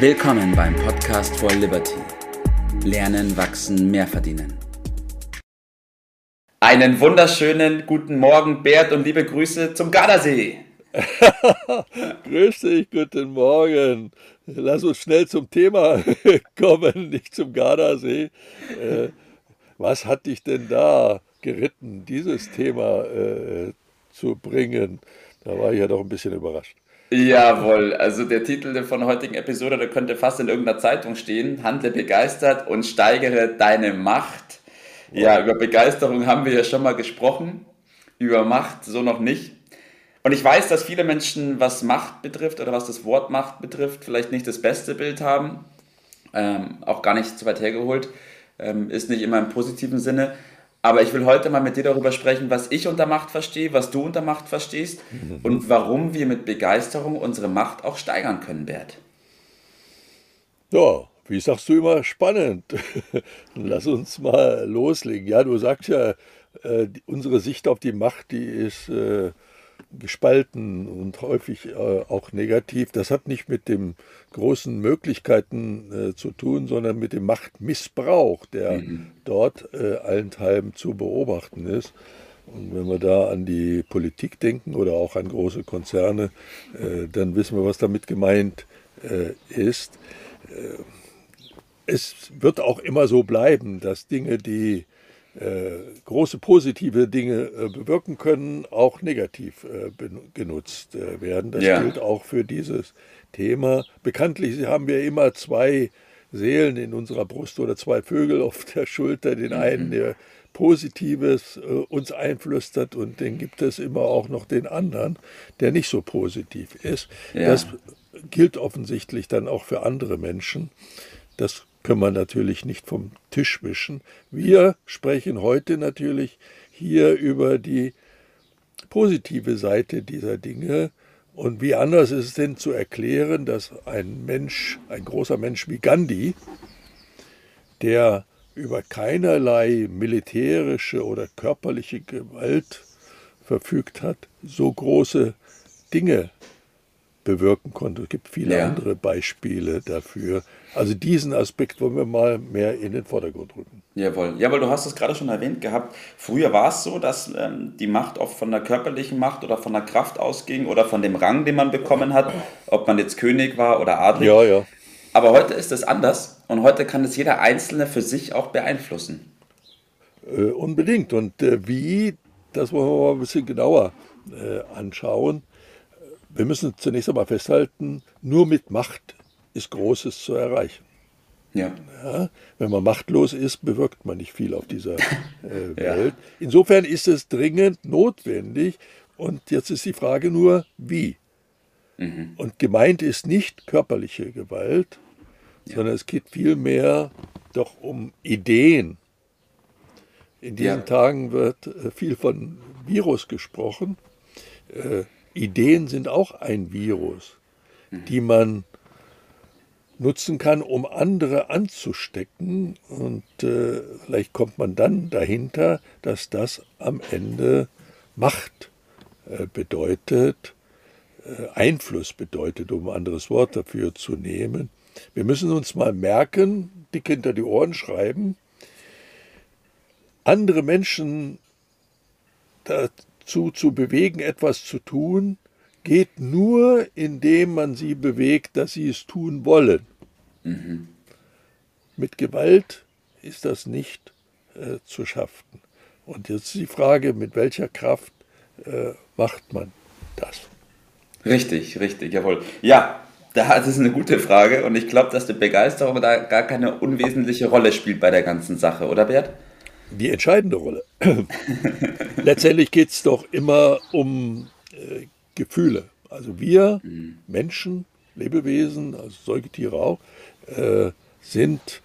Willkommen beim Podcast for Liberty. Lernen, wachsen, mehr verdienen. Einen wunderschönen guten Morgen, Bert, und liebe Grüße zum Gardasee. Grüß dich, guten Morgen. Lass uns schnell zum Thema kommen, nicht zum Gardasee. Äh, was hat dich denn da geritten, dieses Thema äh, zu bringen? Da war ich ja doch ein bisschen überrascht. Jawohl, also der Titel von der heutigen Episode, der könnte fast in irgendeiner Zeitung stehen. Handle begeistert und steigere deine Macht. Ja, über Begeisterung haben wir ja schon mal gesprochen, über Macht so noch nicht. Und ich weiß, dass viele Menschen, was Macht betrifft oder was das Wort Macht betrifft, vielleicht nicht das beste Bild haben. Ähm, auch gar nicht zu weit hergeholt. Ähm, ist nicht immer im positiven Sinne. Aber ich will heute mal mit dir darüber sprechen, was ich unter Macht verstehe, was du unter Macht verstehst mhm. und warum wir mit Begeisterung unsere Macht auch steigern können, Bert. Ja, wie sagst du immer, spannend. Lass uns mal loslegen. Ja, du sagst ja, äh, unsere Sicht auf die Macht, die ist äh, gespalten und häufig äh, auch negativ. Das hat nicht mit den großen Möglichkeiten äh, zu tun, sondern mit dem Machtmissbrauch, der mhm. dort äh, allenthalben zu beobachten ist. Und wenn wir da an die Politik denken oder auch an große Konzerne, dann wissen wir, was damit gemeint ist. Es wird auch immer so bleiben, dass Dinge, die große positive Dinge äh, bewirken können, auch negativ äh, genutzt werden. Das ja. gilt auch für dieses Thema. Bekanntlich haben wir immer zwei Seelen in unserer Brust oder zwei Vögel auf der Schulter. Den mhm. einen, der Positives uns einflüstert und den gibt es immer auch noch den anderen, der nicht so positiv ist. Ja. Das gilt offensichtlich dann auch für andere Menschen. Das können wir natürlich nicht vom Tisch wischen. Wir sprechen heute natürlich hier über die positive Seite dieser Dinge. Und wie anders ist es denn zu erklären, dass ein Mensch, ein großer Mensch wie Gandhi, der über keinerlei militärische oder körperliche Gewalt verfügt hat, so große Dinge bewirken konnte. Es gibt viele ja. andere Beispiele dafür. Also diesen Aspekt wollen wir mal mehr in den Vordergrund rücken. Jawohl. Ja, weil du hast es gerade schon erwähnt gehabt. Früher war es so, dass ähm, die Macht oft von der körperlichen Macht oder von der Kraft ausging oder von dem Rang, den man bekommen hat, ob man jetzt König war oder Adelig. Ja, ja. Aber heute ist es anders und heute kann es jeder Einzelne für sich auch beeinflussen. Äh, unbedingt. Und äh, wie, das wollen wir mal ein bisschen genauer äh, anschauen. Wir müssen zunächst einmal festhalten, nur mit Macht ist Großes zu erreichen. Ja. ja. wenn man machtlos ist, bewirkt man nicht viel auf dieser äh, Welt. Ja. Insofern ist es dringend notwendig. Und jetzt ist die Frage nur, wie. Mhm. Und gemeint ist nicht körperliche Gewalt, ja. sondern es geht vielmehr doch um Ideen. In diesen Tagen wird äh, viel von Virus gesprochen. Äh, Ideen sind auch ein Virus, mhm. die man nutzen kann, um andere anzustecken. Und äh, vielleicht kommt man dann dahinter, dass das am Ende Macht äh, bedeutet, äh, Einfluss bedeutet, um ein anderes Wort dafür zu nehmen. Wir müssen uns mal merken, dick hinter die Ohren schreiben, andere Menschen dazu zu bewegen, etwas zu tun, geht nur, indem man sie bewegt, dass sie es tun wollen. Mhm. Mit Gewalt ist das nicht äh, zu schaffen. Und jetzt die Frage, mit welcher Kraft äh, macht man das? Richtig, richtig, jawohl. Ja, das ist eine gute Frage und ich glaube, dass die Begeisterung da gar keine unwesentliche Rolle spielt bei der ganzen Sache, oder Bert? Die entscheidende Rolle. Letztendlich geht es doch immer um äh, Gefühle. Also wir mhm. Menschen, Lebewesen, also Säugetiere auch, äh, sind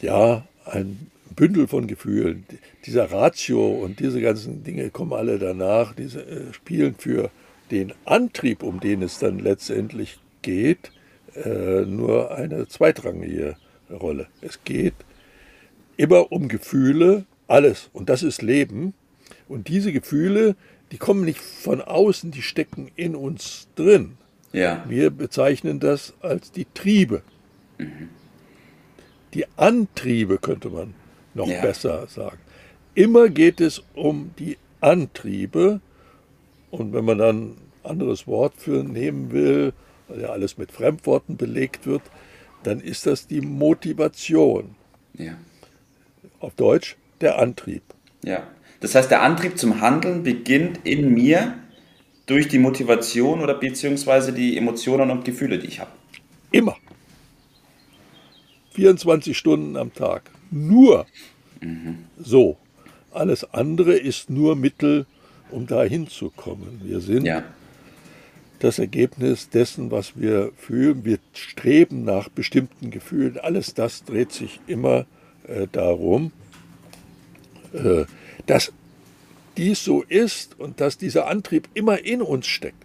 ja ein Bündel von Gefühlen. Dieser Ratio und diese ganzen Dinge kommen alle danach, diese äh, spielen für den Antrieb, um den es dann letztendlich geht, äh, nur eine zweitrangige Rolle. Es geht immer um Gefühle, alles. Und das ist Leben. Und diese Gefühle, die kommen nicht von außen, die stecken in uns drin. Ja. Wir bezeichnen das als die Triebe. Die Antriebe könnte man noch Ja. besser sagen. Immer geht es um die Antriebe. Und wenn man dann ein anderes Wort für nehmen will, weil ja alles mit Fremdworten belegt wird, dann ist das die Motivation. Ja. Auf Deutsch der Antrieb. Ja. Das heißt, der Antrieb zum Handeln beginnt in mir durch die Motivation oder beziehungsweise die Emotionen und Gefühle, die ich habe. Immer. 24 Stunden am Tag. Nur. So. Alles andere ist nur Mittel, um da hinzukommen. Wir sind Ja. das Ergebnis dessen, was wir fühlen. Wir streben nach bestimmten Gefühlen. Alles das dreht sich immer äh, darum, äh, dass dies so ist und dass dieser Antrieb immer in uns steckt.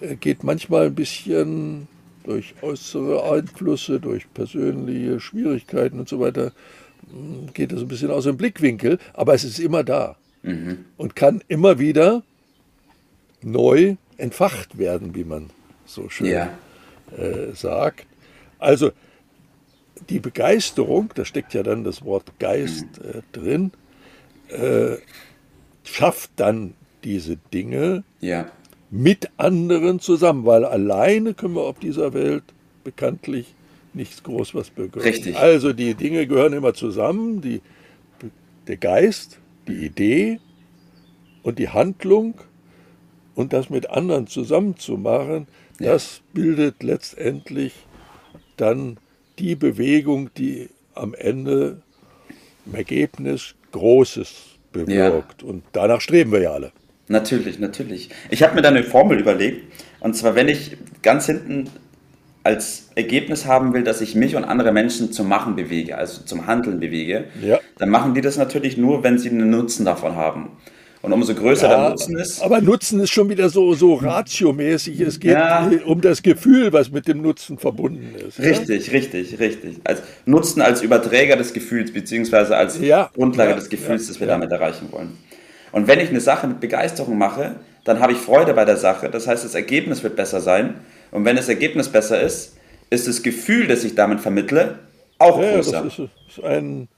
Äh, geht manchmal ein bisschen durch äußere Einflüsse, durch persönliche Schwierigkeiten und so weiter, mh, geht es ein bisschen aus dem Blickwinkel, aber es ist immer da und kann immer wieder neu entfacht werden, wie man so schön Ja. äh, sagt. Also die Begeisterung, da steckt ja dann das Wort Geist äh, drin, äh, schafft dann diese Dinge Ja. mit anderen zusammen, weil alleine können wir auf dieser Welt bekanntlich nichts groß was bewirken. Richtig. Also die Dinge gehören immer zusammen, die, der Geist, die Idee und die Handlung und das mit anderen zusammen zu machen, das bildet letztendlich dann die Bewegung, die am Ende im Ergebnis Großes bewirkt. Und danach streben wir ja alle. Natürlich, natürlich. Ich habe mir da eine Formel überlegt. Und zwar, wenn ich ganz hinten als Ergebnis haben will, dass ich mich und andere Menschen zum Machen bewege, also zum Handeln bewege, Ja. dann machen die das natürlich nur, wenn sie einen Nutzen davon haben. Und umso größer der Ja, Nutzen ist, aber Nutzen ist schon wieder so, so ratiomäßig. Es geht Ja. um das Gefühl, was mit dem Nutzen verbunden ist. ja? Richtig, richtig, richtig. Als Nutzen als Überträger des Gefühls, beziehungsweise als Grundlage des Gefühls, das wir damit erreichen wollen. Und wenn ich eine Sache mit Begeisterung mache, dann habe ich Freude bei der Sache. Das heißt, das Ergebnis wird besser sein. Und wenn das Ergebnis besser ist, ist das Gefühl, das ich damit vermittle, auch das größer. ist, ist ein,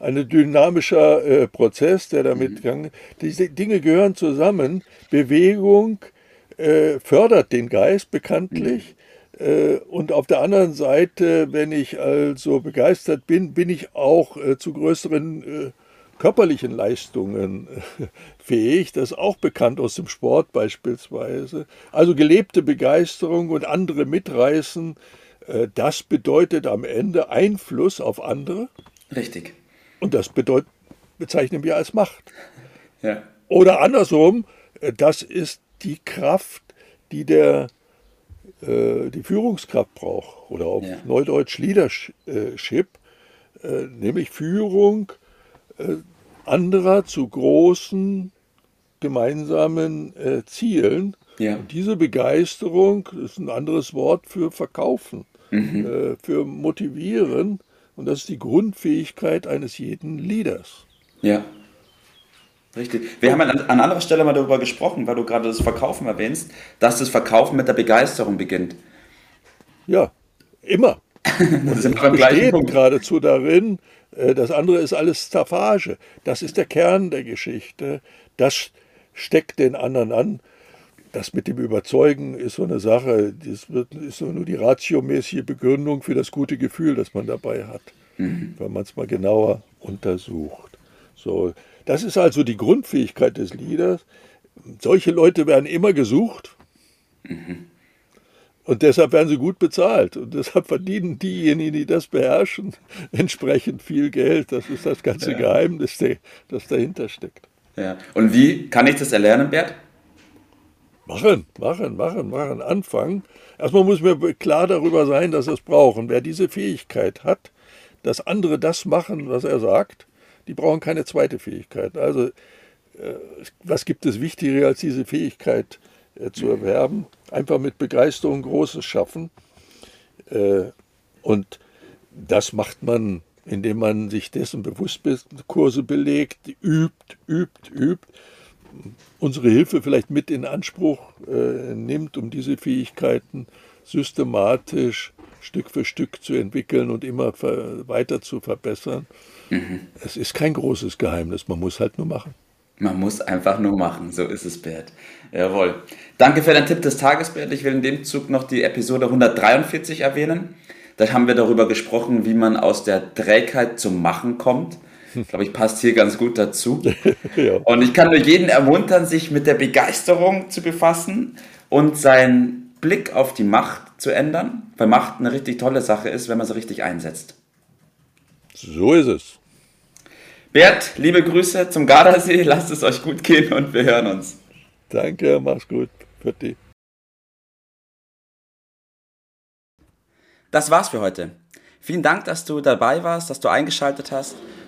ein dynamischer äh, Prozess, der Mhm. damit gang. Diese Dinge gehören zusammen. Bewegung äh, fördert den Geist bekanntlich. Mhm. Äh, und auf der anderen Seite, wenn ich also begeistert bin, bin ich auch äh, zu größeren äh, körperlichen Leistungen äh, fähig. Das ist auch bekannt aus dem Sport beispielsweise. Also gelebte Begeisterung und andere mitreißen, das bedeutet am Ende Einfluss auf andere Richtig. Und das bedeutet, bezeichnen wir als Macht. Ja. Oder andersrum, äh, das ist die Kraft, die der äh, die Führungskraft braucht oder auf Ja. Neudeutsch Leadership, äh, nämlich Führung äh, anderer zu großen gemeinsamen Zielen. Ja. Und diese Begeisterung ist ein anderes Wort für verkaufen, äh, für motivieren. Und das ist die Grundfähigkeit eines jeden Leaders. Ja. Richtig. Wir haben an, an anderer Stelle mal darüber gesprochen, weil du gerade das Verkaufen erwähnst, dass das Verkaufen mit der Begeisterung beginnt. Ja, immer. Das sind wir Punkt. geradezu darin, äh, das andere ist alles Staffage. Das ist der Kern der Geschichte. Das steckt den anderen an. Das mit dem Überzeugen ist so eine Sache, das wird, ist so nur die ratiomäßige Begründung für das gute Gefühl, das man dabei hat, Mhm. wenn man es mal genauer untersucht. So, das ist also die Grundfähigkeit des Leaders. Solche Leute werden immer gesucht. Und deshalb werden sie gut bezahlt. Und deshalb verdienen diejenigen, die das beherrschen, entsprechend viel Geld. Das ist das ganze Geheimnis, der- das dahinter steckt. Ja. Und wie kann ich das erlernen, Bert? Machen, machen, machen, machen, anfangen. Erstmal muss mir klar darüber sein, dass es brauchen. Wer diese Fähigkeit hat, dass andere das machen, was er sagt, die brauchen keine zweite Fähigkeit. Also, äh, was gibt es wichtiger als diese Fähigkeit äh, zu erwerben? Einfach mit Begeisterung Großes schaffen. Äh, und das macht man, indem man sich dessen bewusst ist, Kurse belegt, übt, übt, übt. Unsere Hilfe vielleicht mit in Anspruch äh, nimmt, um diese Fähigkeiten systematisch Stück für Stück zu entwickeln und immer weiter zu verbessern. Mhm. Es ist kein großes Geheimnis, man muss halt nur machen. Man muss einfach nur machen, so ist es, Bert. Jawohl. Danke für deinen Tipp des Tages, Bert. Ich will in dem Zug noch die Episode 143 erwähnen. Da haben wir darüber gesprochen, wie man aus der Trägheit zum Machen kommt. Ich glaube, ich passt hier ganz gut dazu. ja. Und ich kann nur jeden ermuntern, sich mit der Begeisterung zu befassen und seinen Blick auf die Macht zu ändern, weil Macht eine richtig tolle Sache ist, wenn man sie richtig einsetzt. So ist es. Bert, liebe Grüße zum Gardasee, lasst es euch gut gehen und wir hören uns. Danke, mach's gut. Dich. Das war's für heute. Vielen Dank, dass du dabei warst, dass du eingeschaltet hast